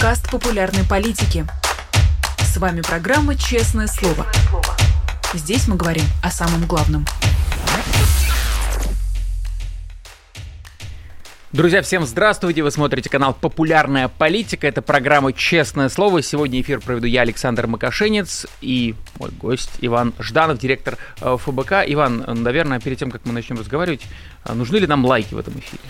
подкаст популярной политики. С вами программа «Честное слово». Здесь мы говорим о самом главном. Друзья, всем здравствуйте! Вы смотрите канал «Популярная политика». Это программа «Честное слово». Сегодня эфир проведу я, Александр Макашенец, и мой гость Иван Жданов, директор э, ФБК. Иван, наверное, перед тем, как мы начнем разговаривать, э, нужны ли нам лайки в этом эфире?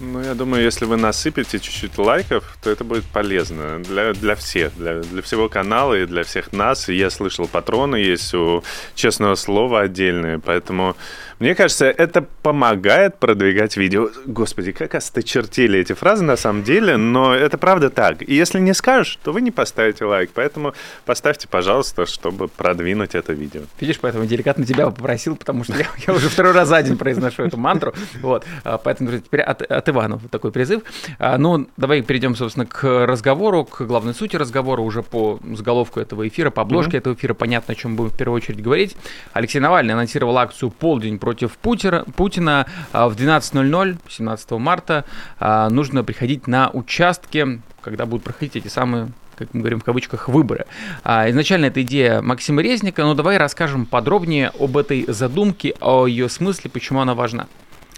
Ну, я думаю, если вы насыпете чуть-чуть лайков, то это будет полезно для, для всех, для, для всего канала и для всех нас. Я слышал, патроны есть у честного слова отдельные, поэтому мне кажется, это помогает продвигать видео. Господи, как осточертели эти фразы на самом деле, но это правда так. И если не скажешь, то вы не поставите лайк. Поэтому поставьте, пожалуйста, чтобы продвинуть это видео. Видишь, поэтому деликатно тебя попросил, потому что я, я уже второй раз за день произношу эту мантру. Вот. А, поэтому теперь от, от Ивана такой призыв. А, ну, давай перейдем, собственно, к разговору, к главной сути разговора уже по заголовку этого эфира, по обложке mm-hmm. этого эфира. Понятно, о чем будем в первую очередь говорить. Алексей Навальный анонсировал акцию «Полдень против Путина, Путина в 12.00, 17 марта. А, нужно приходить на участки, когда будут проходить эти самые как мы говорим в кавычках, выборы. А, изначально это идея Максима Резника, но давай расскажем подробнее об этой задумке, о ее смысле, почему она важна.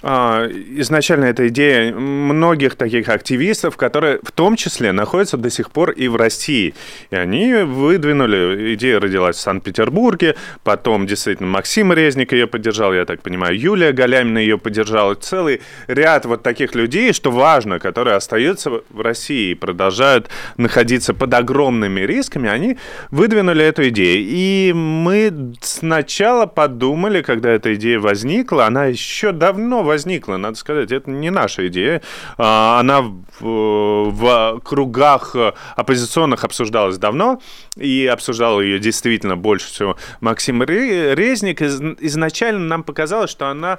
А, изначально эта идея многих таких активистов, которые в том числе находятся до сих пор и в России. И они выдвинули, идея родилась в Санкт-Петербурге, потом действительно Максим Резник ее поддержал, я так понимаю, Юлия Галямина ее поддержала, целый ряд вот таких людей, что важно, которые остаются в России и продолжают находиться под огромными рисками, они выдвинули эту идею. И мы сначала подумали, когда эта идея возникла, она еще давно возникла, надо сказать, это не наша идея. А, она в, в кругах оппозиционных обсуждалась давно, и обсуждал ее действительно больше всего Максим Резник. Изначально нам показалось, что она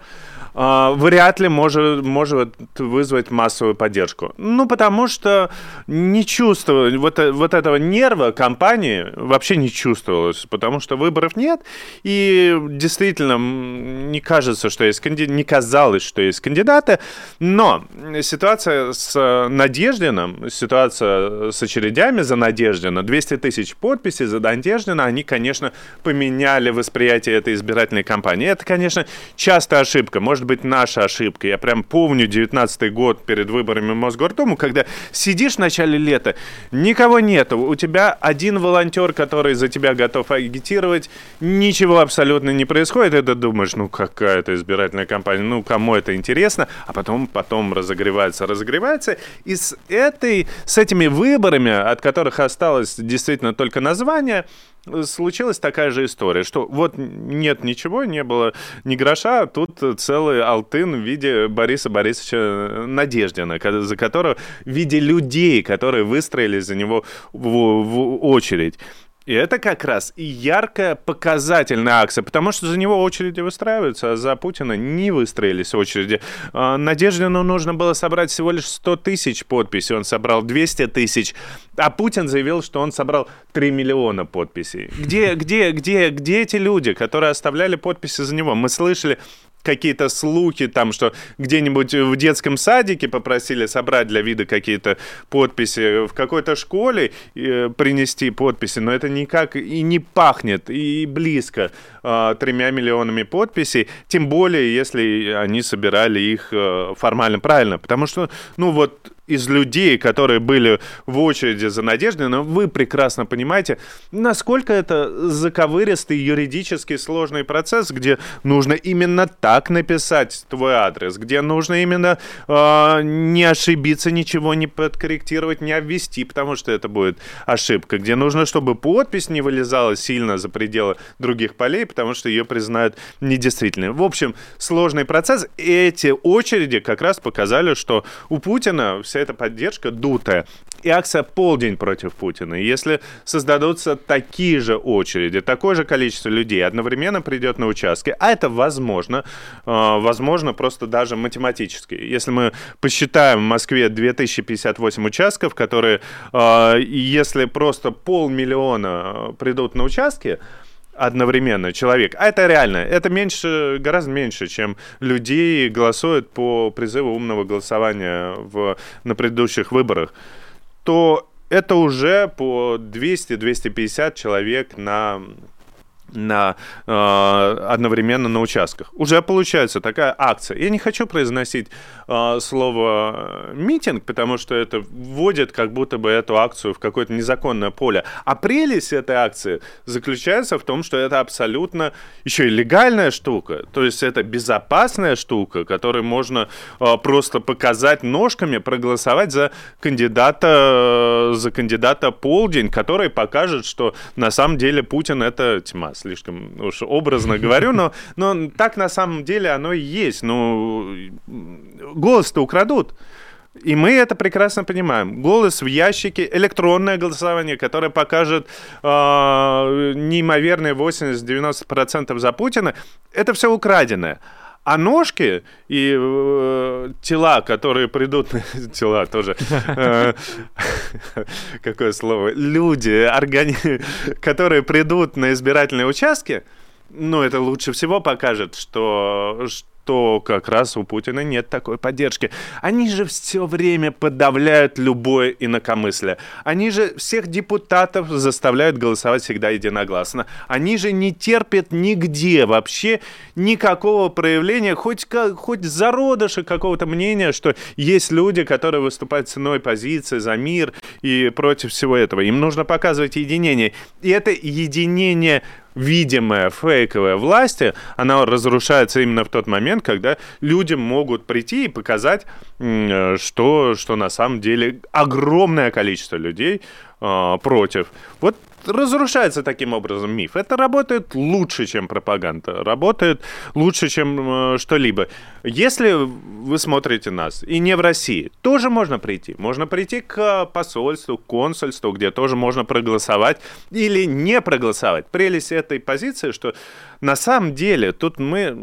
а, вряд ли может, может вызвать массовую поддержку. Ну, потому что не чувствовалось, вот, вот этого нерва компании вообще не чувствовалось, потому что выборов нет, и действительно не кажется, что есть не казалось, что есть кандидаты, но ситуация с Надеждиным, ситуация с очередями за Надеждина, 200 тысяч подписей за Надеждина, они, конечно, поменяли восприятие этой избирательной кампании. Это, конечно, частая ошибка. Может быть наша ошибка. Я прям помню 19 год перед выборами в Мосгордуму, когда сидишь в начале лета, никого нету, у тебя один волонтер, который за тебя готов агитировать, ничего абсолютно не происходит, и ты думаешь, ну какая это избирательная кампания, ну кому это интересно, а потом, потом разогревается, разогревается, и с этой, с этими выборами, от которых осталось действительно только название, случилась такая же история, что вот нет ничего, не было ни гроша, а тут целый алтын в виде Бориса Борисовича Надеждина, за которого в виде людей, которые выстроились за него в, в очередь. И это как раз и яркая показательная акция, потому что за него очереди выстраиваются, а за Путина не выстроились очереди. А, Надеждину нужно было собрать всего лишь 100 тысяч подписей, он собрал 200 тысяч, а Путин заявил, что он собрал 3 миллиона подписей. Где, где, где, где эти люди, которые оставляли подписи за него? Мы слышали какие-то слухи там, что где-нибудь в детском садике попросили собрать для вида какие-то подписи, в какой-то школе э, принести подписи, но это никак и не пахнет, и близко тремя миллионами подписей, тем более, если они собирали их э, формально правильно, потому что, ну вот, из людей, которые были в очереди за Надеждой, но вы прекрасно понимаете, насколько это заковыристый юридически сложный процесс, где нужно именно так написать твой адрес, где нужно именно э, не ошибиться, ничего не подкорректировать, не обвести, потому что это будет ошибка, где нужно, чтобы подпись не вылезала сильно за пределы других полей, потому что ее признают недействительной. В общем, сложный процесс. Эти очереди как раз показали, что у Путина вся эта поддержка дутая. И акция «Полдень против Путина». Если создадутся такие же очереди, такое же количество людей одновременно придет на участки, а это возможно, а, возможно просто даже математически. Если мы посчитаем в Москве 2058 участков, которые, а, если просто полмиллиона придут на участки, одновременно человек. А это реально. Это меньше, гораздо меньше, чем людей голосуют по призыву умного голосования в, на предыдущих выборах. То это уже по 200-250 человек на на, э, одновременно на участках. Уже получается такая акция. Я не хочу произносить э, слово митинг, потому что это вводит как будто бы эту акцию в какое-то незаконное поле. А прелесть этой акции заключается в том, что это абсолютно еще и легальная штука. То есть это безопасная штука, которой можно э, просто показать ножками, проголосовать за кандидата, за кандидата полдень, который покажет, что на самом деле Путин это тьма слишком уж образно говорю, но, но так на самом деле оно и есть. Ну, голос-то украдут. И мы это прекрасно понимаем. Голос в ящике, электронное голосование, которое покажет э, неимоверные 80-90% за Путина, это все украденное. А ножки и э, тела, которые придут... Тела тоже. Э, какое слово? Люди, которые придут на избирательные участки, ну, это лучше всего покажет, что, то как раз у Путина нет такой поддержки. Они же все время подавляют любое инакомыслие. Они же всех депутатов заставляют голосовать всегда единогласно. Они же не терпят нигде вообще никакого проявления, хоть, хоть зародыша какого-то мнения, что есть люди, которые выступают ценой позиции за мир и против всего этого. Им нужно показывать единение. И это единение видимая фейковая власти, она разрушается именно в тот момент, когда люди могут прийти и показать, э, что, что на самом деле огромное количество людей э, против. Вот разрушается таким образом миф. Это работает лучше, чем пропаганда, работает лучше, чем э, что-либо. Если вы смотрите нас, и не в России, тоже можно прийти. Можно прийти к посольству, к консульству, где тоже можно проголосовать или не проголосовать. Прелесть этой позиции, что на самом деле тут мы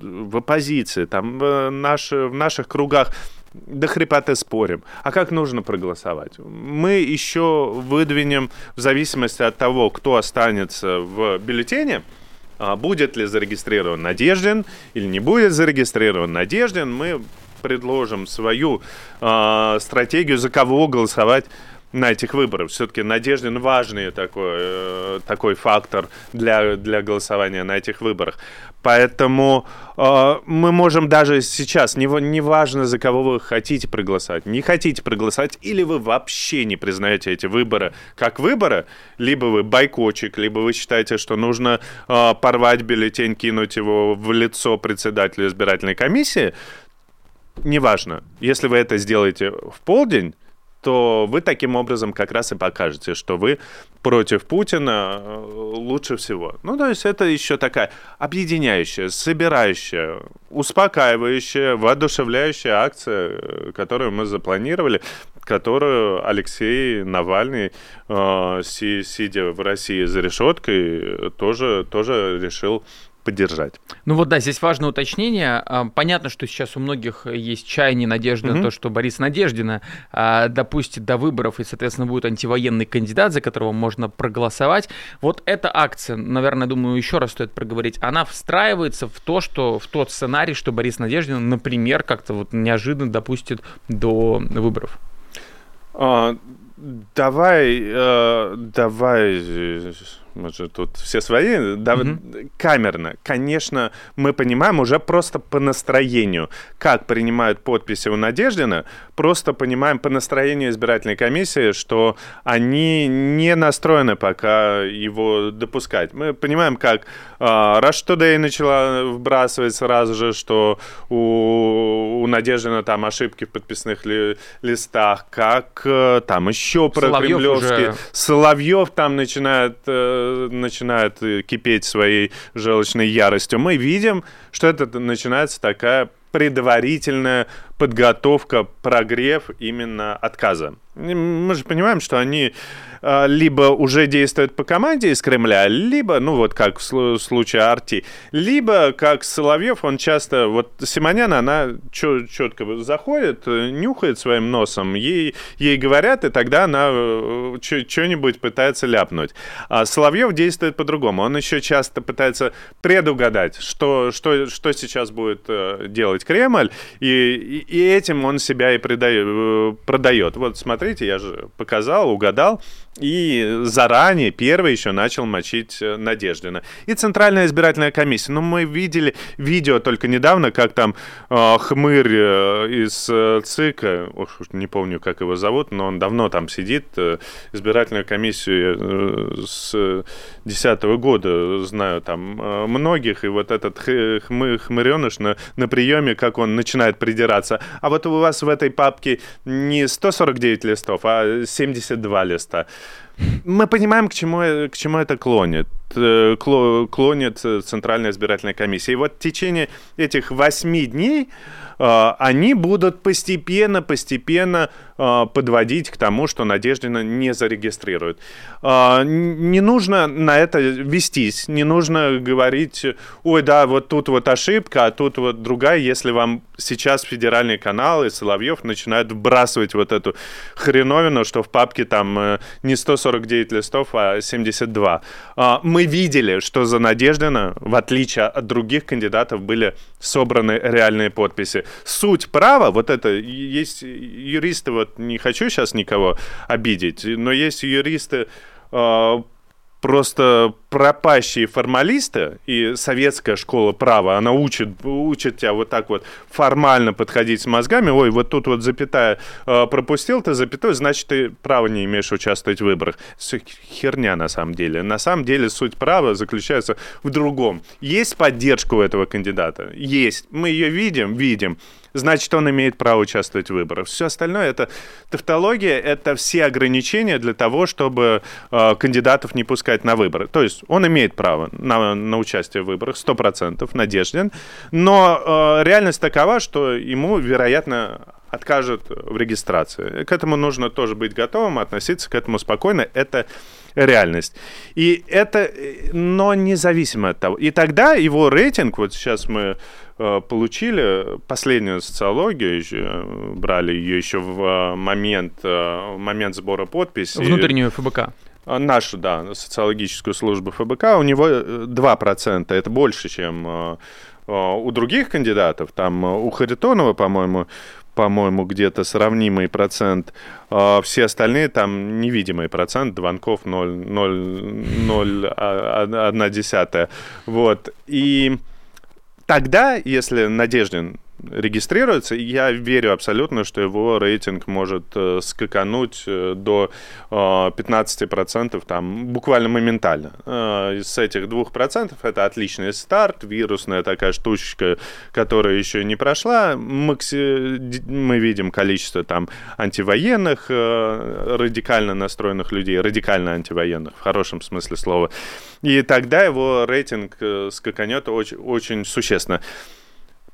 в оппозиции, там в, наш, в наших кругах до хрипоты спорим. А как нужно проголосовать? Мы еще выдвинем в зависимости от того, кто останется в бюллетене, а, будет ли зарегистрирован Надеждин или не будет зарегистрирован Надеждин, мы предложим свою э, стратегию, за кого голосовать на этих выборах. Все-таки Надеждин важный такой, э, такой фактор для, для голосования на этих выборах. Поэтому э, мы можем даже сейчас, не, не важно, за кого вы хотите проголосовать, не хотите проголосовать, или вы вообще не признаете эти выборы как выборы, либо вы бойкотчик, либо вы считаете, что нужно э, порвать бюллетень, кинуть его в лицо председателю избирательной комиссии, неважно. Если вы это сделаете в полдень, то вы таким образом как раз и покажете, что вы против Путина э, лучше всего. Ну, то есть это еще такая объединяющая, собирающая, успокаивающая, воодушевляющая акция, э, которую мы запланировали, которую Алексей Навальный, э, сидя в России за решеткой, тоже, тоже решил поддержать. Ну вот да, здесь важное уточнение. А, понятно, что сейчас у многих есть чаяние, надежда угу. на то, что Борис Надеждина а, допустит до выборов и, соответственно, будет антивоенный кандидат, за которого можно проголосовать. Вот эта акция, наверное, думаю, еще раз стоит проговорить, она встраивается в то, что в тот сценарий, что Борис Надеждин, например, как-то вот неожиданно допустит до выборов. А, давай, э, давай мы же тут все свои, да, угу. камерно. Конечно, мы понимаем уже просто по настроению, как принимают подписи у Надеждина, просто понимаем по настроению избирательной комиссии, что они не настроены пока его допускать. Мы понимаем, как э, Rush Today начала вбрасывать сразу же, что у, у Надеждина там ошибки в подписных ли, листах, как э, там еще про Соловьев кремлевские. Уже... Соловьев там начинает э, начинает кипеть своей желчной яростью, мы видим, что это начинается такая предварительная подготовка, прогрев именно отказа. Мы же понимаем, что они а, либо уже действуют по команде из Кремля, либо, ну вот как в случае Арти, либо, как Соловьев, он часто, вот Симоняна, она четко заходит, нюхает своим носом, ей, ей говорят, и тогда она э, что-нибудь пытается ляпнуть. А Соловьев действует по-другому, он еще часто пытается предугадать, что, что, что сейчас будет э, делать Кремль, и, и этим он себя и продает. продает. Вот смотрите, я же показал, угадал. И заранее первый еще начал мочить э, Надеждина. И Центральная избирательная комиссия. Ну, мы видели видео только недавно, как там э, хмырь э, из э, ЦИКа, уж не помню, как его зовут, но он давно там сидит, э, избирательную комиссию э, с 2010 года знаю там э, многих, и вот этот хмы, хмыреныш на, на приеме, как он начинает придираться. А вот у вас в этой папке не 149 листов, а 72 листа мы понимаем, к чему, к чему это клонит. Э, клонит Центральная избирательная комиссия. И вот в течение этих восьми дней э, они будут постепенно, постепенно э, подводить к тому, что Надеждина не зарегистрирует. Не нужно на это вестись, не нужно говорить, ой, да, вот тут вот ошибка, а тут вот другая, если вам сейчас федеральные каналы, Соловьев начинают вбрасывать вот эту хреновину, что в папке там не 149 листов, а 72. Мы видели, что за Надеждина, в отличие от других кандидатов, были собраны реальные подписи. Суть права, вот это, есть юристы, вот не хочу сейчас никого обидеть, но есть юристы а, просто пропащие формалисты, и советская школа права, она учит, учит тебя вот так вот формально подходить с мозгами, ой, вот тут вот запятая э, пропустил ты запятую, значит, ты право не имеешь участвовать в выборах. Все херня на самом деле. На самом деле суть права заключается в другом. Есть поддержка у этого кандидата? Есть. Мы ее видим? Видим значит, он имеет право участвовать в выборах. Все остальное это тавтология, это все ограничения для того, чтобы э, кандидатов не пускать на выборы. То есть он имеет право на, на участие в выборах, 100% надежден, но э, реальность такова, что ему, вероятно, откажут в регистрации. К этому нужно тоже быть готовым, относиться к этому спокойно. Это реальность. И это, но независимо от того. И тогда его рейтинг, вот сейчас мы э, получили последнюю социологию, еще, э, брали ее еще в э, момент, в момент сбора подписей. Внутреннюю ФБК. Нашу, да, социологическую службу ФБК, у него 2%, это больше, чем у других кандидатов. Там у Харитонова, по-моему, по-моему, где-то сравнимый процент. А все остальные там невидимый процент, звонков 0,0,1. Вот. И тогда, если Надеждин регистрируется, я верю абсолютно, что его рейтинг может э, скакануть э, до э, 15% там буквально моментально. Э, с этих 2% это отличный старт, вирусная такая штучка, которая еще не прошла. Мы видим количество там антивоенных, э, радикально настроенных людей, радикально антивоенных, в хорошем смысле слова. И тогда его рейтинг э, скаканет очень, очень существенно.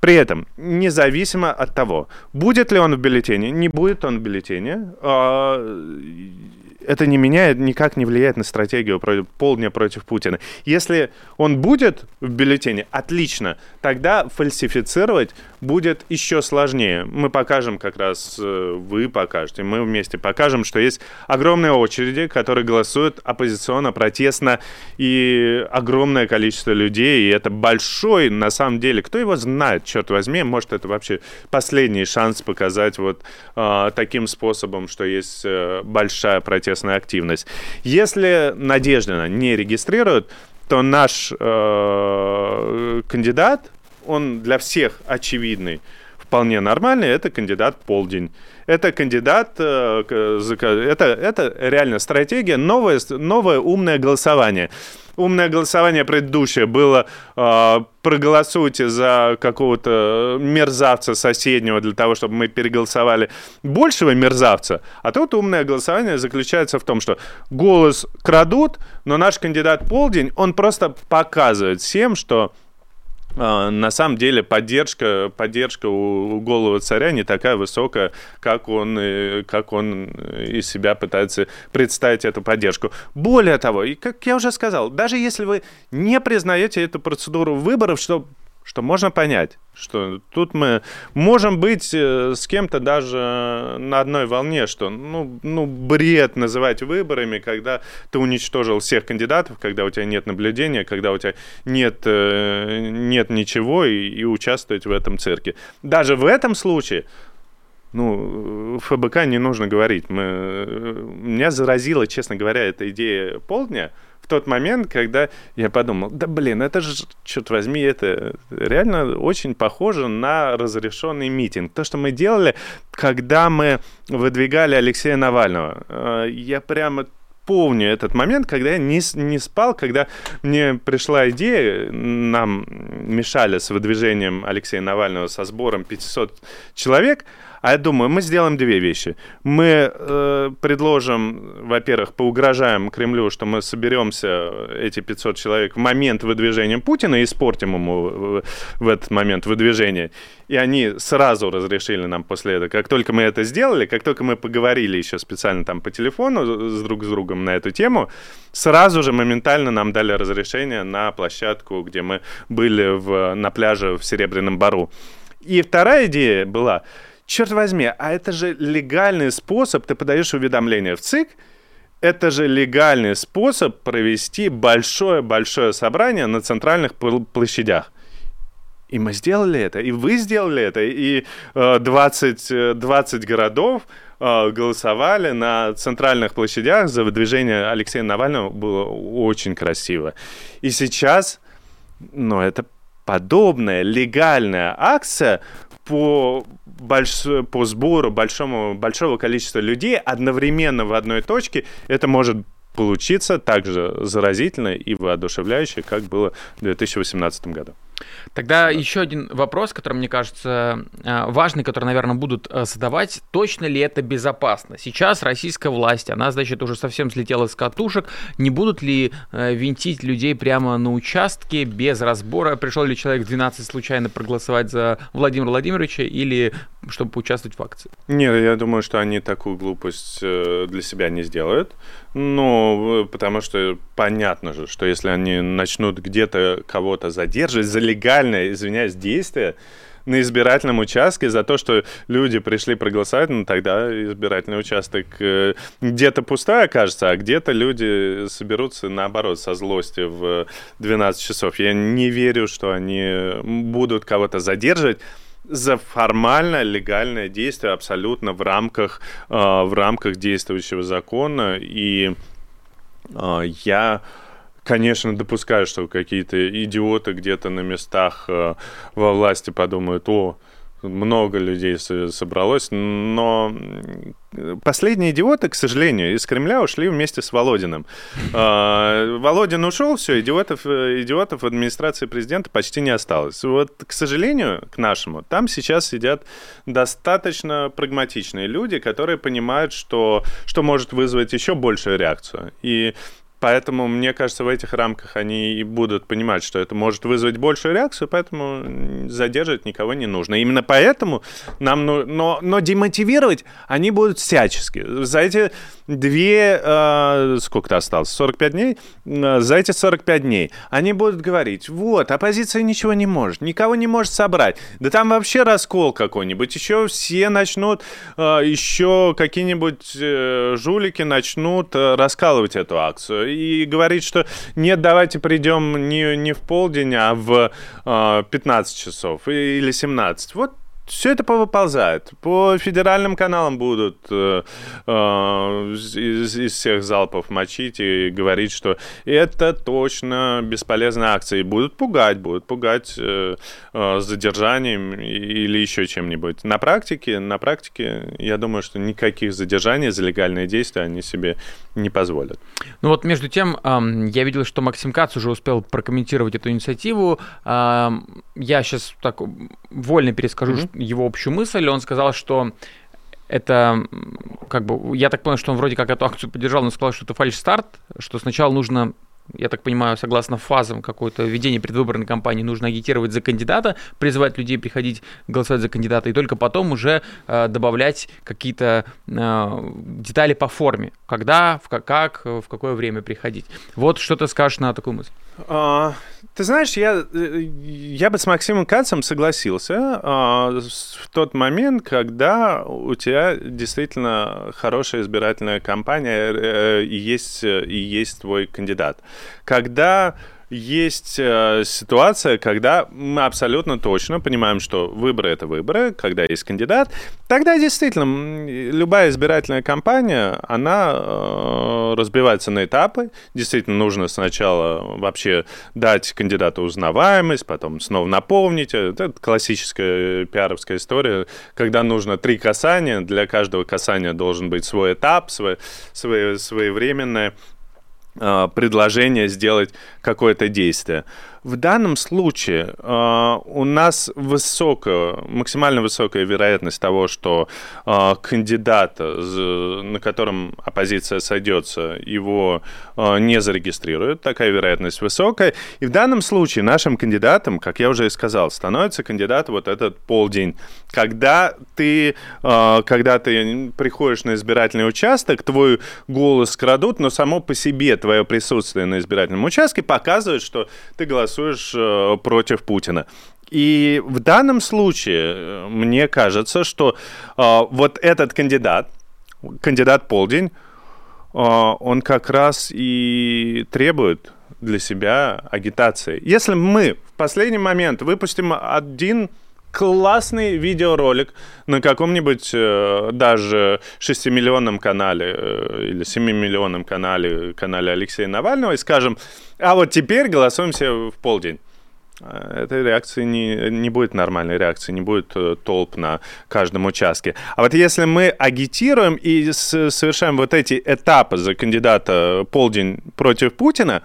При этом, независимо от того, будет ли он в бюллетене, не будет он в бюллетене, а, это не меняет, никак не влияет на стратегию полдня против Путина. Если он будет в бюллетене, отлично, тогда фальсифицировать будет еще сложнее. Мы покажем как раз, э, вы покажете, мы вместе покажем, что есть огромные очереди, которые голосуют оппозиционно, протестно, и огромное количество людей, и это большой, на самом деле, кто его знает, черт возьми, может, это вообще последний шанс показать вот э, таким способом, что есть э, большая протестная активность. Если Надеждина не регистрирует, то наш э, кандидат он для всех очевидный, вполне нормальный, это кандидат полдень. Это кандидат, э, это, это реально стратегия, новое, новое умное голосование. Умное голосование предыдущее было э, проголосуйте за какого-то мерзавца соседнего для того, чтобы мы переголосовали большего мерзавца. А тут умное голосование заключается в том, что голос крадут, но наш кандидат полдень, он просто показывает всем, что на самом деле поддержка, поддержка у, у голого царя не такая высокая, как он, как он из себя пытается представить эту поддержку. Более того, и как я уже сказал, даже если вы не признаете эту процедуру выборов, что что можно понять, что тут мы можем быть э, с кем-то даже на одной волне, что ну, ну бред называть выборами, когда ты уничтожил всех кандидатов, когда у тебя нет наблюдения, когда у тебя нет, э, нет ничего и, и участвовать в этом цирке. Даже в этом случае ну, ФБК не нужно говорить. Мы... Меня заразила, честно говоря, эта идея полдня – тот момент, когда я подумал, да блин, это же, черт возьми, это реально очень похоже на разрешенный митинг. То, что мы делали, когда мы выдвигали Алексея Навального. Э, я прямо помню этот момент, когда я не, не спал, когда мне пришла идея, нам мешали с выдвижением Алексея Навального со сбором 500 человек, а я думаю, мы сделаем две вещи. Мы э, предложим, во-первых, поугрожаем Кремлю, что мы соберемся, эти 500 человек, в момент выдвижения Путина и испортим ему в, в этот момент выдвижения. И они сразу разрешили нам после этого. Как только мы это сделали, как только мы поговорили еще специально там по телефону с друг с другом на эту тему, сразу же моментально нам дали разрешение на площадку, где мы были в, на пляже в Серебряном Бару. И вторая идея была, черт возьми, а это же легальный способ, ты подаешь уведомление в ЦИК, это же легальный способ провести большое-большое собрание на центральных площадях. И мы сделали это, и вы сделали это, и 20, 20 э, городов э, голосовали на центральных площадях за выдвижение Алексея Навального. Было очень красиво. И сейчас, ну, это подобная легальная акция по, больш... по сбору большому, большого количества людей одновременно в одной точке, это может получиться так же заразительно и воодушевляюще, как было в 2018 году. Тогда да. еще один вопрос, который, мне кажется, э, важный, который, наверное, будут э, задавать. Точно ли это безопасно? Сейчас российская власть, она, значит, уже совсем слетела с катушек. Не будут ли э, винтить людей прямо на участке без разбора? Пришел ли человек 12 случайно проголосовать за Владимира Владимировича или чтобы поучаствовать в акции? Нет, я думаю, что они такую глупость для себя не сделают. Ну, потому что понятно же, что если они начнут где-то кого-то задерживать за легальное, извиняюсь, действие, на избирательном участке за то, что люди пришли проголосовать, ну тогда избирательный участок э, где-то пустой окажется, а где-то люди соберутся наоборот со злости в 12 часов. Я не верю, что они будут кого-то задерживать за формально легальное действие абсолютно в рамках, э, в рамках действующего закона. И э, я конечно, допускаю, что какие-то идиоты где-то на местах э, во власти подумают, о, много людей собралось, но последние идиоты, к сожалению, из Кремля ушли вместе с Володиным. А, Володин ушел, все, идиотов, идиотов в администрации президента почти не осталось. Вот, к сожалению, к нашему, там сейчас сидят достаточно прагматичные люди, которые понимают, что, что может вызвать еще большую реакцию. И Поэтому, мне кажется, в этих рамках они и будут понимать, что это может вызвать большую реакцию, поэтому задерживать никого не нужно. Именно поэтому нам... Ну, но, но демотивировать они будут всячески. За эти две... Э, сколько-то осталось? 45 дней? Э, за эти 45 дней они будут говорить, вот, оппозиция ничего не может, никого не может собрать. Да там вообще раскол какой-нибудь. Еще все начнут, э, еще какие-нибудь э, жулики начнут э, раскалывать эту акцию и говорить, что нет, давайте придем не, не в полдень, а в э, 15 часов или 17. Вот все это повыползает. По федеральным каналам будут э, э, из, из всех залпов мочить и говорить, что это точно бесполезная акция. И будут пугать, будут пугать э, э, задержанием или еще чем-нибудь. На практике, на практике, я думаю, что никаких задержаний за легальные действия они себе не позволят. Ну вот между тем, э, я видел, что Максим Кац уже успел прокомментировать эту инициативу. Э, я сейчас так вольно перескажу, mm-hmm его общую мысль. Он сказал, что это как бы, я так понял, что он вроде как эту акцию поддержал, но сказал, что это фальш-старт, что сначала нужно я так понимаю, согласно фазам какой-то ведения предвыборной кампании, нужно агитировать за кандидата, призывать людей приходить голосовать за кандидата, и только потом уже э, добавлять какие-то э, детали по форме, когда, в, как, в какое время приходить. Вот что ты скажешь на такую мысль. А, ты знаешь, я, э, я бы с Максимом Кацем согласился а, в тот момент, когда у тебя действительно хорошая избирательная кампания э, и есть, и есть твой кандидат. Когда есть э, ситуация, когда мы абсолютно точно понимаем, что выборы это выборы, когда есть кандидат, тогда действительно любая избирательная кампания, она э, разбивается на этапы. Действительно нужно сначала вообще дать кандидату узнаваемость, потом снова наполнить. Это классическая пиаровская история, когда нужно три касания, для каждого касания должен быть свой этап, свое, свое, своевременное предложение сделать какое-то действие. В данном случае э, у нас высокая, максимально высокая вероятность того, что э, кандидат, на котором оппозиция сойдется, его э, не зарегистрируют. Такая вероятность высокая. И в данном случае нашим кандидатом, как я уже и сказал, становится кандидат вот этот полдень. Когда ты, э, когда ты приходишь на избирательный участок, твой голос крадут, но само по себе твое присутствие на избирательном участке показывает, что ты голосуешь голосуешь э, против Путина. И в данном случае э, мне кажется, что э, вот этот кандидат, кандидат Полдень, он как раз и требует для себя агитации. Если мы в последний момент выпустим один классный видеоролик на каком-нибудь э, даже 6-миллионном канале э, или 7-миллионном канале, канале Алексея Навального и скажем, а вот теперь голосуем все в полдень. Э, этой реакции не, не будет нормальной реакции, не будет э, толп на каждом участке. А вот если мы агитируем и совершаем вот эти этапы за кандидата полдень против Путина,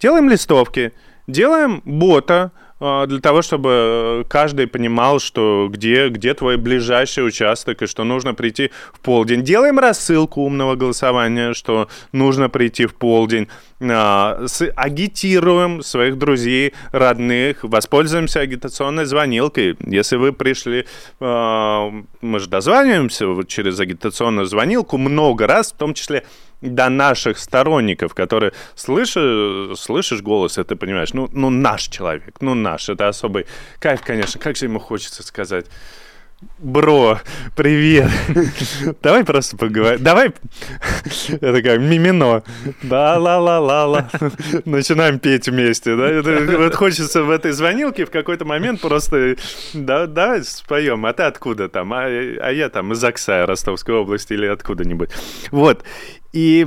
делаем листовки, делаем бота, для того, чтобы каждый понимал, что где, где твой ближайший участок и что нужно прийти в полдень. Делаем рассылку умного голосования, что нужно прийти в полдень. А, агитируем своих друзей, родных, воспользуемся агитационной звонилкой. Если вы пришли, а, мы же дозваниваемся через агитационную звонилку много раз, в том числе до наших сторонников, которые слышишь, слышишь голос, и ты понимаешь, ну, ну наш человек, ну наш, это особый кайф, конечно, как же ему хочется сказать. Бро, привет. Давай просто поговорим. Давай. Это как мимино. Да, ла ла ла ла. Начинаем петь вместе. Да? Вот хочется в этой звонилке в какой-то момент просто. Да, давай споем. А ты откуда там? А, а я там из Оксая, Ростовской области или откуда-нибудь. Вот. И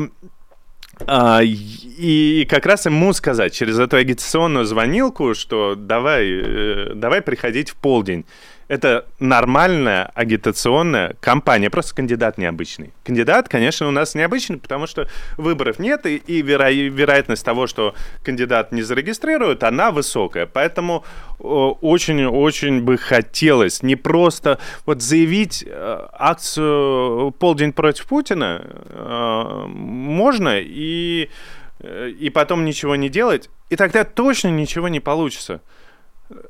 а, и как раз ему сказать через эту агитационную звонилку, что давай, э, давай приходить в полдень это нормальная агитационная кампания, просто кандидат необычный. Кандидат, конечно, у нас необычный, потому что выборов нет, и, и веро, вероятность того, что кандидат не зарегистрируют, она высокая. Поэтому очень-очень бы хотелось не просто вот заявить э, акцию «Полдень против Путина» э, можно, и, э, и потом ничего не делать, и тогда точно ничего не получится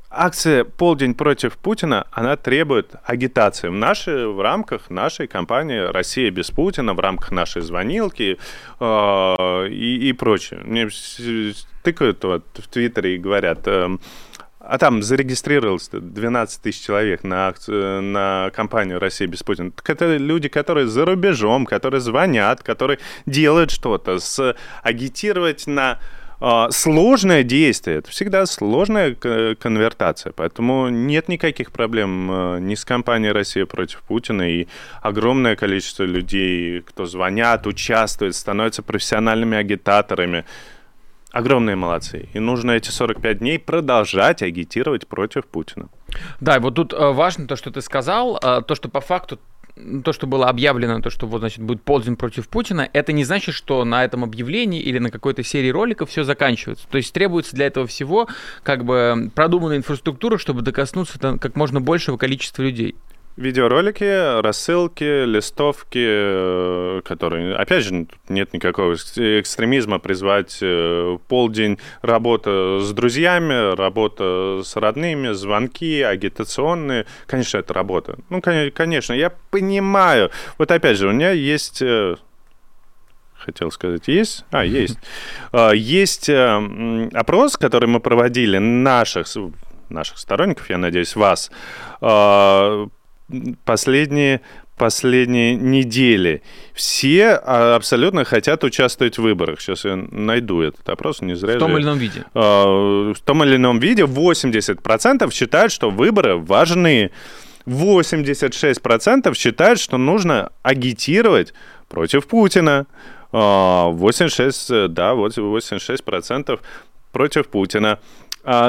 акция «Полдень против Путина», она требует агитации в, нашей, в рамках нашей кампании «Россия без Путина», в рамках нашей звонилки э, и, и прочее. Мне тыкают вот в Твиттере и говорят, э, а там зарегистрировалось 12 тысяч человек на, акцию, на кампанию «Россия без Путина». Так это люди, которые за рубежом, которые звонят, которые делают что-то. С, агитировать на сложное действие, это всегда сложная конвертация, поэтому нет никаких проблем а, ни с компанией «Россия против Путина», и огромное количество людей, кто звонят, участвует, становятся профессиональными агитаторами, огромные молодцы. И нужно эти 45 дней продолжать агитировать против Путина. Да, и вот тут э, важно то, что ты сказал, э, то, что по факту то, что было объявлено, то, что вот, значит, будет полдень против Путина, это не значит, что на этом объявлении или на какой-то серии роликов все заканчивается. То есть требуется для этого всего как бы продуманная инфраструктура, чтобы докоснуться там, как можно большего количества людей. Видеоролики, рассылки, листовки, э, которые, опять же, нет никакого экстремизма призвать э, полдень работа с друзьями, работа с родными, звонки, агитационные. Конечно, это работа. Ну, конечно, я понимаю. Вот опять же, у меня есть э, хотел сказать, есть? А, есть. Есть опрос, который мы проводили наших наших сторонников, я надеюсь, вас, последние последние недели. Все а, абсолютно хотят участвовать в выборах. Сейчас я найду этот опрос, не зря. В том же... или ином виде. А, в том или ином виде 80% считают, что выборы важны. 86% считают, что нужно агитировать против Путина. 86, да, 86% против Путина.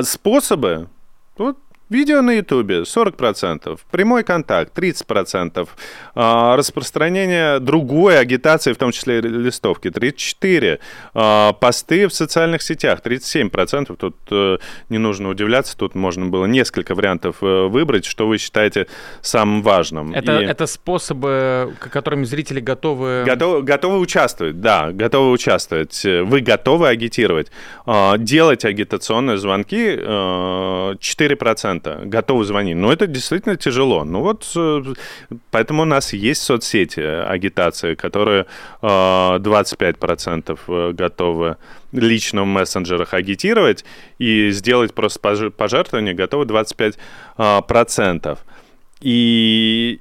Способы, вот Видео на Ютубе 40%, прямой контакт 30%, а, распространение другой агитации, в том числе листовки 34%, а, посты в социальных сетях 37%. Тут э, не нужно удивляться, тут можно было несколько вариантов э, выбрать, что вы считаете самым важным. Это, И... это способы, которыми зрители готовы... Готовы, готовы участвовать, да, готовы участвовать. Вы готовы агитировать. А, делать агитационные звонки 4% процента готовы звонить. Но это действительно тяжело. Ну вот, э, поэтому у нас есть соцсети агитации, которые 25% э, готовы лично в мессенджерах агитировать и сделать просто пожертвование готовы 25%. И,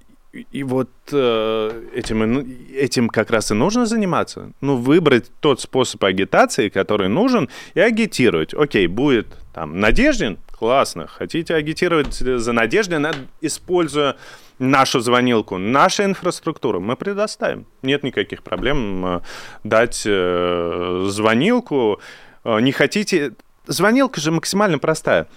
и вот э, этим, этим как раз и нужно заниматься. Ну, выбрать тот способ агитации, который нужен, и агитировать. Окей, будет там Надеждин, Классно. Хотите агитировать за Надеждой, используя нашу звонилку, нашу инфраструктуру, мы предоставим. Нет никаких проблем э, дать э, звонилку. Э, не хотите... Звонилка же максимально простая.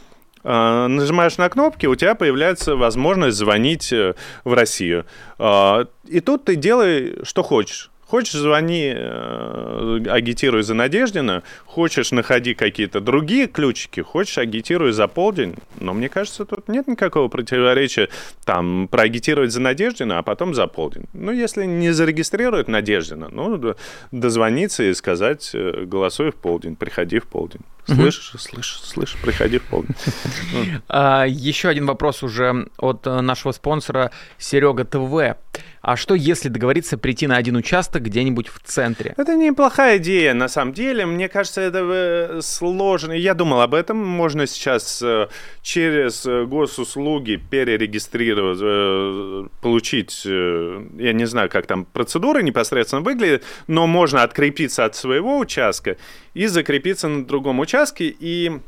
Нажимаешь на кнопки, у тебя появляется возможность звонить в Россию. И тут ты делай, что хочешь. Хочешь, звони, э, агитируй за Надеждина, хочешь, находи какие-то другие ключики, хочешь, агитируй за полдень. Но мне кажется, тут нет никакого противоречия там проагитировать за Надеждина, а потом за полдень. Ну, если не зарегистрируют Надеждина, ну, дозвониться и сказать, э, голосуй в полдень, приходи в полдень. Слышишь, слышишь, слышишь, приходи в полдень. А, еще один вопрос уже от э, нашего спонсора Серега ТВ. А что, если договориться прийти на один участок где-нибудь в центре? Это неплохая идея, на самом деле. Мне кажется, это э, сложно. Я думал об этом. Можно сейчас э, через госуслуги перерегистрировать, получить, я не знаю, как там процедура непосредственно выглядит, но можно открепиться от своего участка и закрепиться на другом участке, и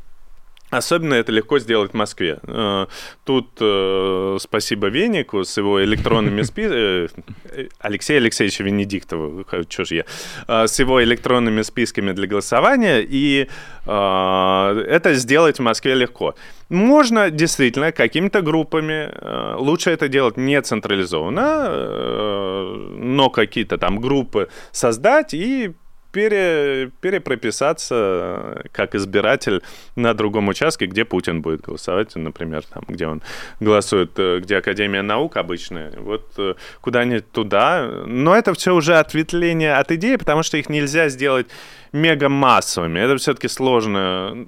Особенно это легко сделать в Москве. Э, тут э, спасибо Венику с его электронными списками, э, Алексею Алексеевичу Венедиктову, что же я, с его электронными списками для голосования, и это сделать в Москве легко. Можно действительно какими-то группами, лучше это делать не централизованно, но какие-то там группы создать и пере, перепрописаться как избиратель на другом участке, где Путин будет голосовать, например, там, где он голосует, э, где Академия наук обычная, вот э, куда-нибудь туда. Но это все уже ответвление от идеи, потому что их нельзя сделать мегамассовыми. Это все-таки сложная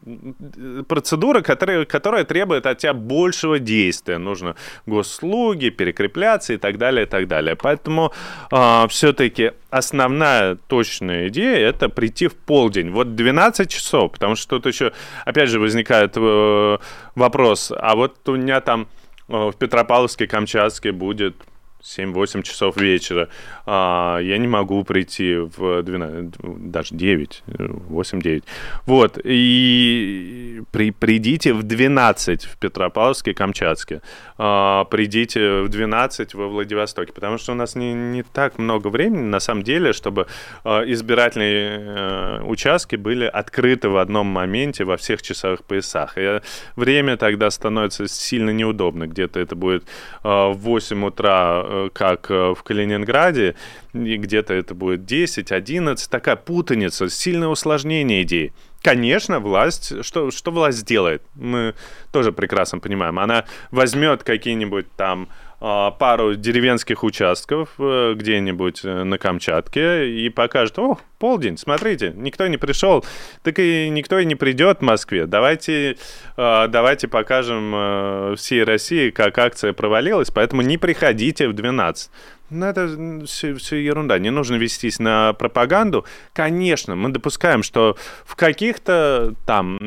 процедура, которая, которая требует от тебя большего действия. Нужно госслуги, перекрепляться и так далее, и так далее. Поэтому э, а, все-таки основная точная идея это прийти в полдень. Вот 12 часов, потому что тут еще, опять же, возникает э, вопрос, а вот у меня там э, в Петропавловске, Камчатске будет 7-8 часов вечера, а, я не могу прийти в 12, даже 9, 8-9. Вот, и при, придите в 12 в Петропавловске, Камчатске, а, придите в 12 во Владивостоке, потому что у нас не, не так много времени, на самом деле, чтобы а, избирательные а, участки были открыты в одном моменте во всех часовых поясах. И время тогда становится сильно неудобно, где-то это будет а, в 8 утра Э, как э, в Калининграде, и где-то это будет 10, 11, такая путаница, сильное усложнение идеи. Конечно, власть, что, что власть сделает? Мы тоже прекрасно понимаем. Она возьмет какие-нибудь там а, пару деревенских участков э, где-нибудь э, на Камчатке и покажет, о, полдень, смотрите, никто не пришел, так и никто и не придет в Москве. Давайте, а, давайте покажем э, всей России, как акция провалилась, поэтому не приходите в 12. Ну, это все, все ерунда. Не нужно вестись на пропаганду. Конечно, мы допускаем, что в каких-то там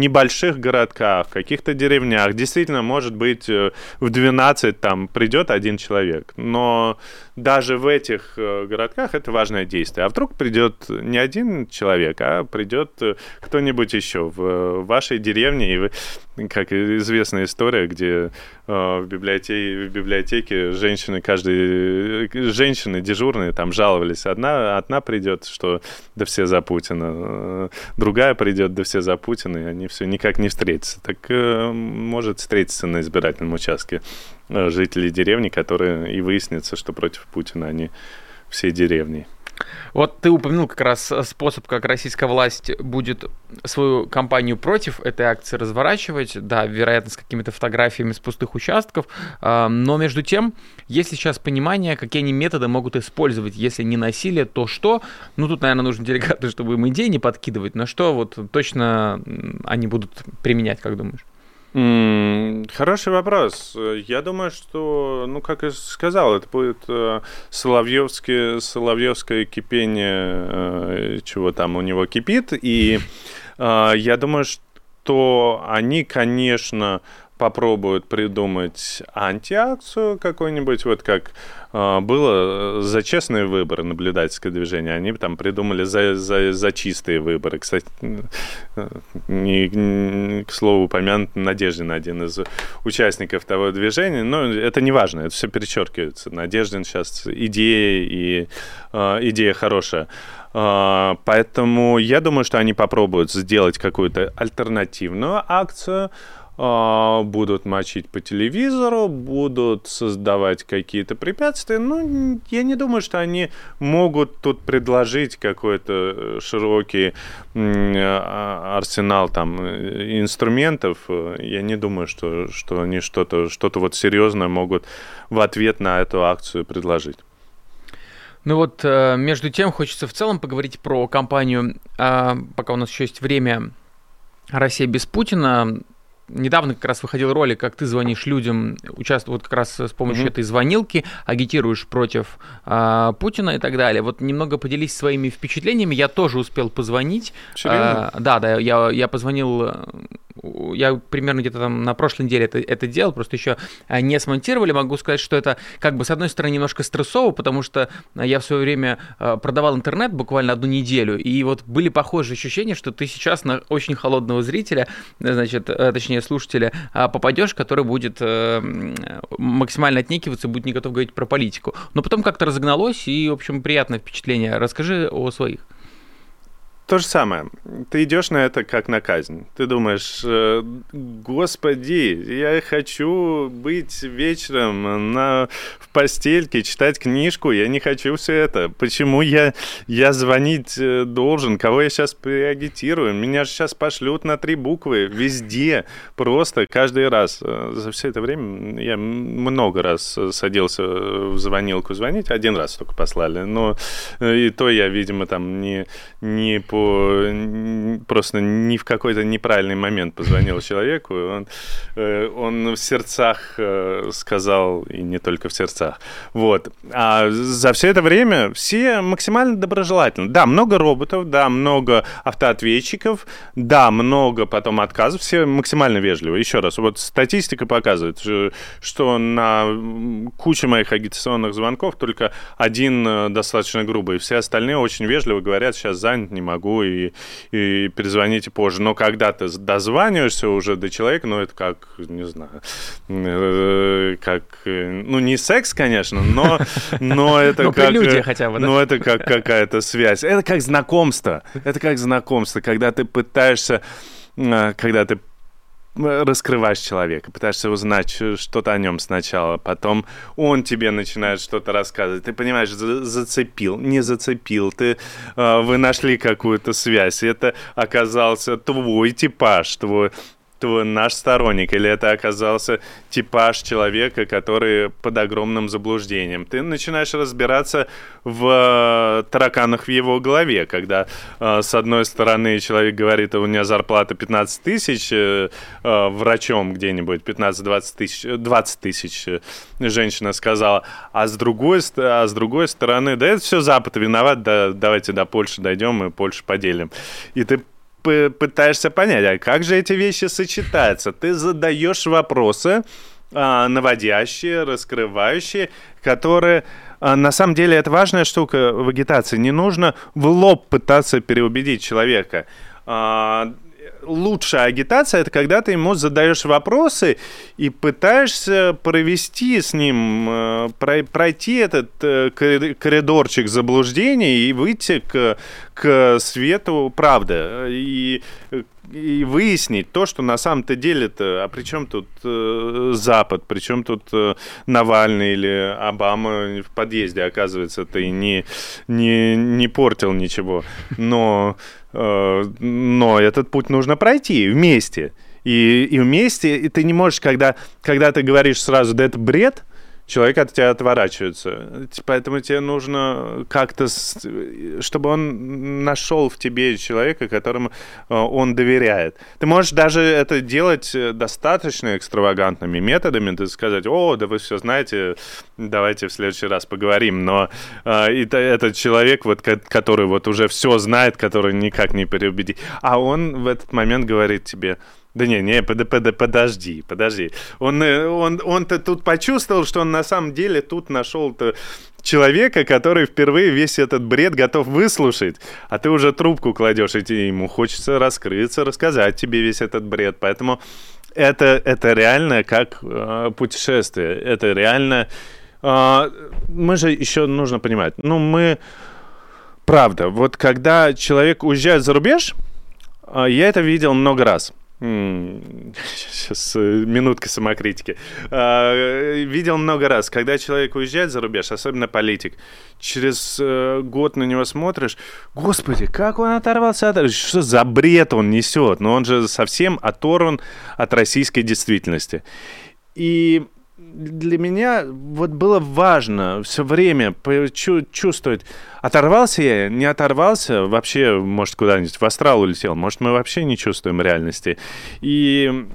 небольших городках, в каких-то деревнях действительно, может быть, в 12 там придет один человек. Но даже в этих э, городках это важное действие. А вдруг придет не один человек, а придет э, кто-нибудь еще в вашей деревне, и вы, как известная история, где э, в библиотеке, в библиотеке женщины, каждый, женщины дежурные там жаловались. Одна, одна придет, что да все за Путина, другая придет, да все за Путина, и они все никак не встретятся. Так может встретиться на избирательном участке жителей деревни, которые и выяснится, что против Путина они всей деревни. Вот ты упомянул как раз способ, как российская власть будет свою кампанию против этой акции разворачивать. Да, вероятно, с какими-то фотографиями с пустых участков. А, но между тем, есть сейчас понимание, какие они методы могут использовать. Если не насилие, то что? Ну, тут, наверное, нужно деликатно, чтобы им идеи не подкидывать. Но что вот точно они будут применять, как думаешь? Хороший вопрос. Я думаю, что, ну, как я сказал, это будет э, Соловьевское, Соловьевское кипение, э, чего там у него кипит. И э, я думаю, что они, конечно, попробуют придумать антиакцию какую-нибудь, вот как э, было за честные выборы наблюдательское движение, они там придумали за, за, за чистые выборы. Кстати, не, не, к слову, упомянут Надеждин, один из участников того движения, но это не важно, это все перечеркивается. Надеждин сейчас идея и э, идея хорошая. Uh, поэтому я думаю, что они попробуют сделать какую-то альтернативную акцию, а, будут мочить по телевизору, будут создавать какие-то препятствия. Ну, я не думаю, что они могут тут предложить какой-то э, широкий а, арсенал там э, инструментов. Я не думаю, что, что они что-то что вот серьезное могут в ответ на эту акцию предложить. Ну вот, э, между тем, хочется в целом поговорить про кампанию, а, пока у нас еще есть время Россия без Путина недавно как раз выходил ролик, как ты звонишь людям, участвуешь вот как раз с помощью mm-hmm. этой звонилки, агитируешь против а, Путина и так далее. Вот немного поделись своими впечатлениями. Я тоже успел позвонить. А, да, да, я, я позвонил я примерно где-то там на прошлой неделе это, это делал, просто еще а, не смонтировали. Могу сказать, что это как бы с одной стороны немножко стрессово, потому что я в свое время а, продавал интернет буквально одну неделю, и вот были похожие ощущения, что ты сейчас на очень холодного зрителя, значит, э, точнее слушателя, а, попадешь, который будет э, максимально отнекиваться, будет не готов говорить про политику. Но потом как-то разогналось, и, в общем, приятное впечатление. Расскажи о своих. То же самое. Ты идешь на это как на казнь. Ты думаешь, э, господи, я хочу быть вечером на, в постельке, читать книжку, я не хочу все это. Почему я, я звонить э, должен? Кого я сейчас приагитирую? Меня же сейчас пошлют на три буквы везде, просто каждый раз. Э, за все это время я много раз садился в звонилку звонить, один раз только послали, но и то я, видимо, там не, не по просто не в какой-то неправильный момент позвонил человеку, он, э, он в сердцах э, сказал, и не только в сердцах. Вот. А за все это время все максимально доброжелательны. Да, много роботов, да, много автоответчиков, да, много потом отказов, все максимально вежливы. Еще раз, вот статистика показывает, что на куче моих агитационных звонков только один э, достаточно грубый, все остальные очень вежливо говорят, сейчас занят, не могу, могу и, и перезвоните позже. Но когда ты дозваниваешься уже до человека, ну, это как, не знаю, э, как, ну, не секс, конечно, но, но это как... люди хотя бы, да? Ну, это как какая-то связь. Это как знакомство. Это как знакомство, когда ты пытаешься э, когда ты раскрываешь человека, пытаешься узнать что-то о нем сначала, потом он тебе начинает что-то рассказывать. Ты понимаешь, зацепил, не зацепил, ты, э, вы нашли какую-то связь, это оказался твой типаж, твой, наш сторонник, или это оказался типаж человека, который под огромным заблуждением. Ты начинаешь разбираться в э, тараканах в его голове, когда э, с одной стороны человек говорит, у меня зарплата 15 тысяч, э, врачом где-нибудь 15-20 тысяч, 20 тысяч женщина сказала, а с другой, а с другой стороны, да это все Запад виноват, да, давайте до Польши дойдем и Польшу поделим. И ты пытаешься понять, а как же эти вещи сочетаются? Ты задаешь вопросы, а, наводящие, раскрывающие, которые а, на самом деле это важная штука в агитации. Не нужно в лоб пытаться переубедить человека. Лучшая агитация это когда ты ему задаешь вопросы и пытаешься провести с ним, э, пройти этот э, коридорчик заблуждений и выйти к, к свету правды. И и выяснить то, что на самом-то деле-то, а при чем тут э, Запад, при чем тут э, Навальный или Обама в подъезде, оказывается, ты не, не, не портил ничего. Но, э, но этот путь нужно пройти вместе. И, и вместе, и ты не можешь, когда, когда ты говоришь сразу, да это бред, человек от тебя отворачивается. Поэтому тебе нужно как-то, чтобы он нашел в тебе человека, которому э, он доверяет. Ты можешь даже это делать э, достаточно экстравагантными методами, ты сказать, о, да вы все знаете, давайте в следующий раз поговорим. Но э, это, этот человек, вот, который вот уже все знает, который никак не переубедит, а он в этот момент говорит тебе, да не, не, под, под, подожди, подожди. Он, э, он, он-то тут почувствовал, что он на самом деле тут нашел-то человека, который впервые весь этот бред готов выслушать, а ты уже трубку кладешь, и ему хочется раскрыться, рассказать тебе весь этот бред. Поэтому это, это реально как э, путешествие. Это реально... Э, мы же еще нужно понимать, ну мы... Правда, вот когда человек уезжает за рубеж, э, я это видел много раз – Сейчас э, минутка самокритики. А, видел много раз, когда человек уезжает за рубеж, особенно политик, через э, год на него смотришь, господи, как он оторвался от... Что за бред он несет? Но он же совсем оторван от российской действительности. И для меня вот было важно все время чувствовать, оторвался я, не оторвался, вообще, может, куда-нибудь в астрал улетел, может, мы вообще не чувствуем реальности. И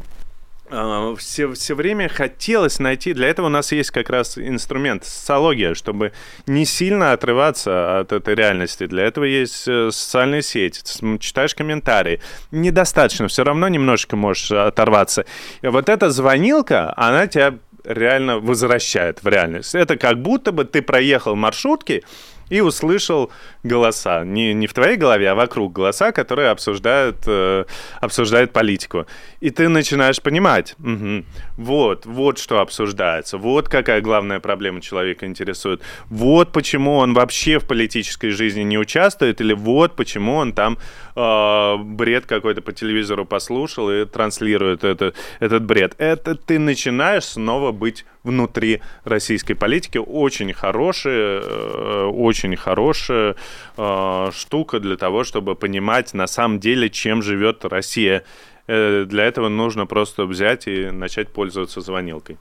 все, все время хотелось найти, для этого у нас есть как раз инструмент, социология, чтобы не сильно отрываться от этой реальности. Для этого есть э, социальные сети, читаешь комментарии. Недостаточно, все равно немножко можешь оторваться. И вот эта звонилка, она тебя реально возвращает в реальность. Это как будто бы ты проехал маршрутки и услышал голоса. Не, не в твоей голове, а вокруг голоса, которые обсуждают, э, обсуждают политику. И ты начинаешь понимать, угу, вот, вот что обсуждается, вот какая главная проблема человека интересует, вот почему он вообще в политической жизни не участвует, или вот почему он там э, бред какой-то по телевизору послушал и транслирует это, этот бред. Это ты начинаешь снова быть внутри российской политики. Очень хорошая, э, очень хорошая э, штука для того, чтобы понимать на самом деле, чем живет Россия. Э, для этого нужно просто взять и начать пользоваться звонилкой.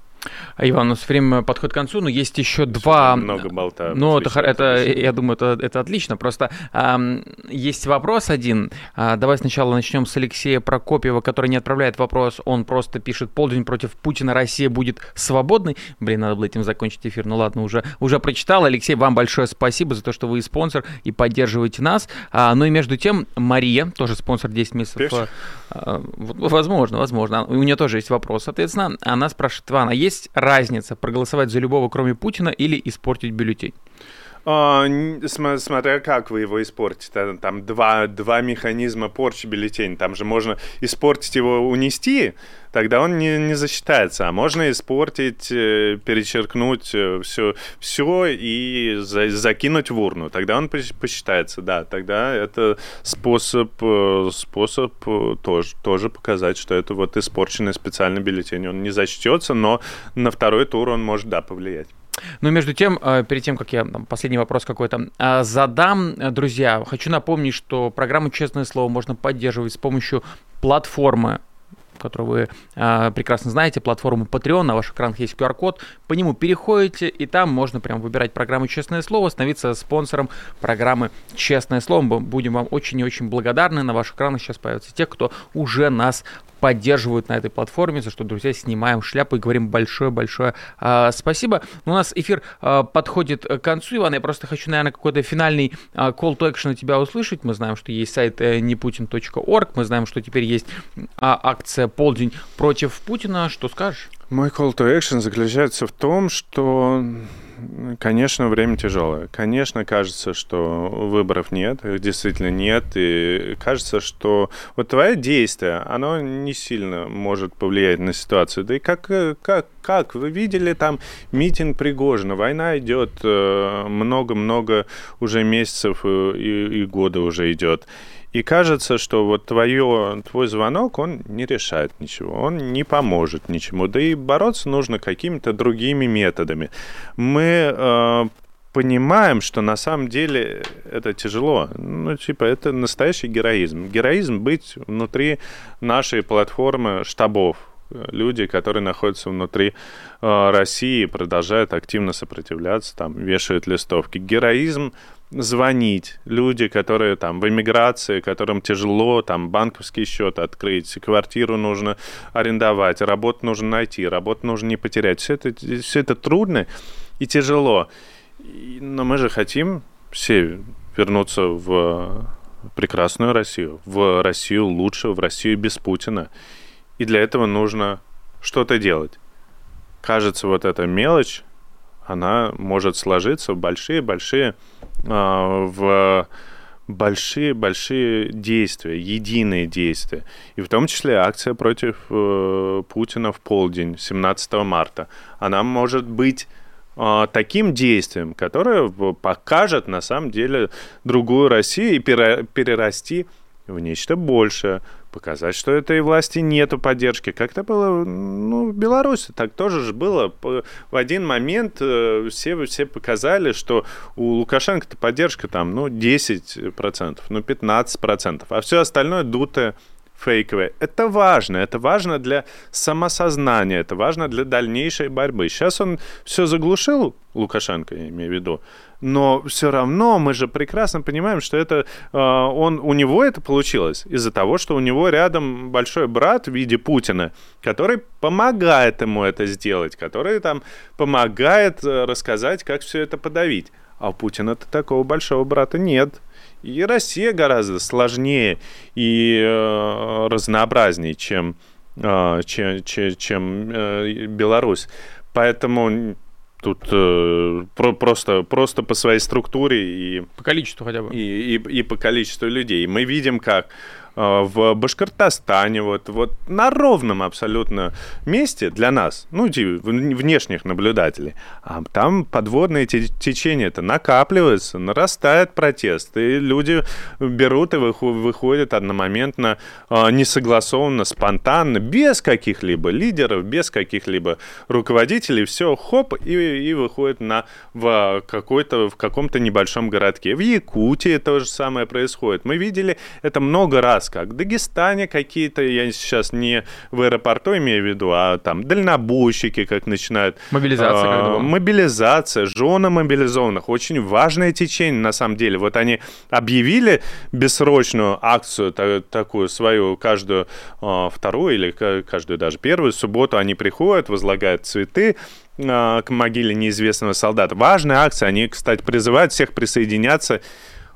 Иван, у нас время подходит к концу, но есть еще два... Много болта. Ну, это, это, я думаю, это, это отлично. Просто э, есть вопрос один. А, давай сначала начнем с Алексея Прокопьева, который не отправляет вопрос. Он просто пишет, полдень против Путина Россия будет свободной. Блин, надо было этим закончить эфир. Ну ладно, уже, уже прочитал. Алексей, вам большое спасибо за то, что вы спонсор и поддерживаете нас. А, ну и между тем, Мария, тоже спонсор 10 месяцев. А, возможно, возможно. У нее тоже есть вопрос, соответственно. Она спрашивает, Иван, а есть есть разница проголосовать за любого, кроме Путина, или испортить бюллетень? А, смотря как вы его испортите. Там два, два механизма порчи бюллетень. Там же можно испортить его, унести, тогда он не, не засчитается. А можно испортить, э, перечеркнуть все, э, все и за, закинуть в урну. Тогда он посчитается, да. Тогда это способ, э, способ тоже, тоже показать, что это вот испорченный специальный бюллетень. Он не зачтется, но на второй тур он может, да, повлиять. Но между тем, э, перед тем, как я там, последний вопрос какой-то э, задам, э, друзья, хочу напомнить, что программу «Честное слово» можно поддерживать с помощью платформы которую вы э, прекрасно знаете, платформу Patreon, на ваших экранах есть QR-код, по нему переходите, и там можно прям выбирать программу «Честное слово», становиться спонсором программы «Честное слово». Мы будем вам очень и очень благодарны. На ваших экранах сейчас появятся те, кто уже нас поддерживают на этой платформе, за что, друзья, снимаем шляпу и говорим большое-большое э, спасибо. У нас эфир э, подходит к концу, Иван, я просто хочу, наверное, какой-то финальный э, call to action от тебя услышать. Мы знаем, что есть сайт э, neputin.org, мы знаем, что теперь есть э, акция «Полдень против Путина». Что скажешь? Мой call to action заключается в том, что Конечно, время тяжелое. Конечно, кажется, что выборов нет, их действительно нет, и кажется, что вот твое действие, оно не сильно может повлиять на ситуацию. Да и как, как, как вы видели там митинг Пригожина, война идет э, много-много уже месяцев и, и года уже идет. И кажется, что вот твое, твой звонок, он не решает ничего, он не поможет ничему. Да и бороться нужно какими-то другими методами. Мы э, понимаем, что на самом деле это тяжело. Ну, типа, это настоящий героизм. Героизм быть внутри нашей платформы штабов, люди, которые находятся внутри э, России, продолжают активно сопротивляться, там, вешают листовки. Героизм звонить. Люди, которые там в эмиграции, которым тяжело там банковский счет открыть, квартиру нужно арендовать, работу нужно найти, работу нужно не потерять. Все это, все это трудно и тяжело. Но мы же хотим все вернуться в прекрасную Россию, в Россию лучше, в Россию без Путина. И для этого нужно что-то делать. Кажется, вот эта мелочь, она может сложиться в большие-большие в большие-большие действия, единые действия. И в том числе акция против э, Путина в полдень, 17 марта. Она может быть э, таким действием, которое покажет на самом деле другую Россию и перерасти в нечто большее, показать, что этой власти нету поддержки. Как это было ну, в Беларуси, так тоже же было. В один момент э, все, все показали, что у Лукашенко-то поддержка там, ну, 10%, ну, 15%, а все остальное дутое фейковые. Это важно, это важно для самосознания, это важно для дальнейшей борьбы. Сейчас он все заглушил, Лукашенко, я имею в виду, но все равно мы же прекрасно понимаем, что это э, он у него это получилось из-за того, что у него рядом большой брат в виде Путина, который помогает ему это сделать, который там помогает э, рассказать, как все это подавить. А у Путина-то такого большого брата нет. И Россия гораздо сложнее и э, разнообразнее, чем, э, чем, чем, чем э, Беларусь. Поэтому тут э, про, просто, просто по своей структуре и... По количеству хотя бы. И, и, и по количеству людей. Мы видим, как в Башкортостане, вот, вот на ровном абсолютно месте для нас, ну, внешних наблюдателей, а там подводные течения это накапливаются, нарастает протест, и люди берут и выходят одномоментно, э, несогласованно, спонтанно, без каких-либо лидеров, без каких-либо руководителей, все, хоп, и, и выходят на, в, какой-то, в каком-то небольшом городке. В Якутии то же самое происходит. Мы видели это много раз, как в Дагестане какие-то, я сейчас не в аэропорту имею в виду, а там дальнобойщики как начинают. Мобилизация, э, как Мобилизация, жены мобилизованных. Очень важное течение, на самом деле. Вот они объявили бессрочную акцию, та, такую свою, каждую э, вторую или каждую даже первую субботу они приходят, возлагают цветы, к могиле неизвестного солдата. Важная акция. Они, кстати, призывают всех присоединяться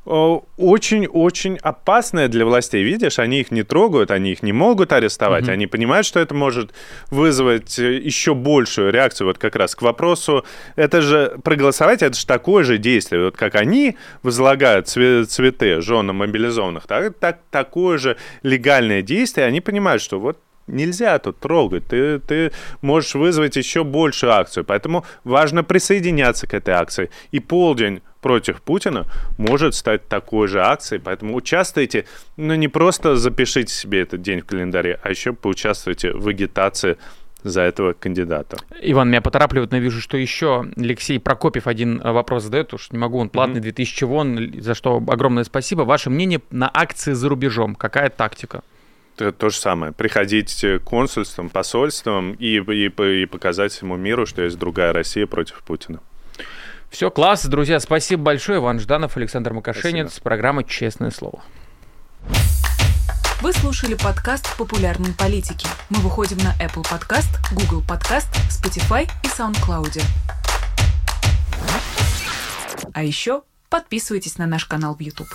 очень-очень опасная для властей. Видишь, они их не трогают, они их не могут арестовать, угу. они понимают, что это может вызвать э, еще большую реакцию. Вот как раз к вопросу, это же проголосовать, это же такое же действие. Вот как они возлагают цветы женам мобилизованных, так, так, такое же легальное действие, они понимают, что вот нельзя тут трогать. Ты, ты можешь вызвать еще большую акцию. Поэтому важно присоединяться к этой акции. И полдень против Путина может стать такой же акцией. Поэтому участвуйте, но не просто запишите себе этот день в календаре, а еще поучаствуйте в агитации за этого кандидата. Иван, меня поторапливает, но вижу, что еще Алексей Прокопьев один вопрос задает, уж не могу, он платный, mm-hmm. 2000 вон, за что огромное спасибо. Ваше мнение на акции за рубежом, какая тактика? то, то же самое. Приходить к консульствам, посольствам и, и, и показать всему миру, что есть другая Россия против Путина. Все, класс, друзья. Спасибо большое. Иван Жданов, Александр Макашенец. Спасибо. Программа «Честное слово». Вы слушали подкаст «Популярные политики». Мы выходим на Apple Podcast, Google Podcast, Spotify и SoundCloud. А еще подписывайтесь на наш канал в YouTube.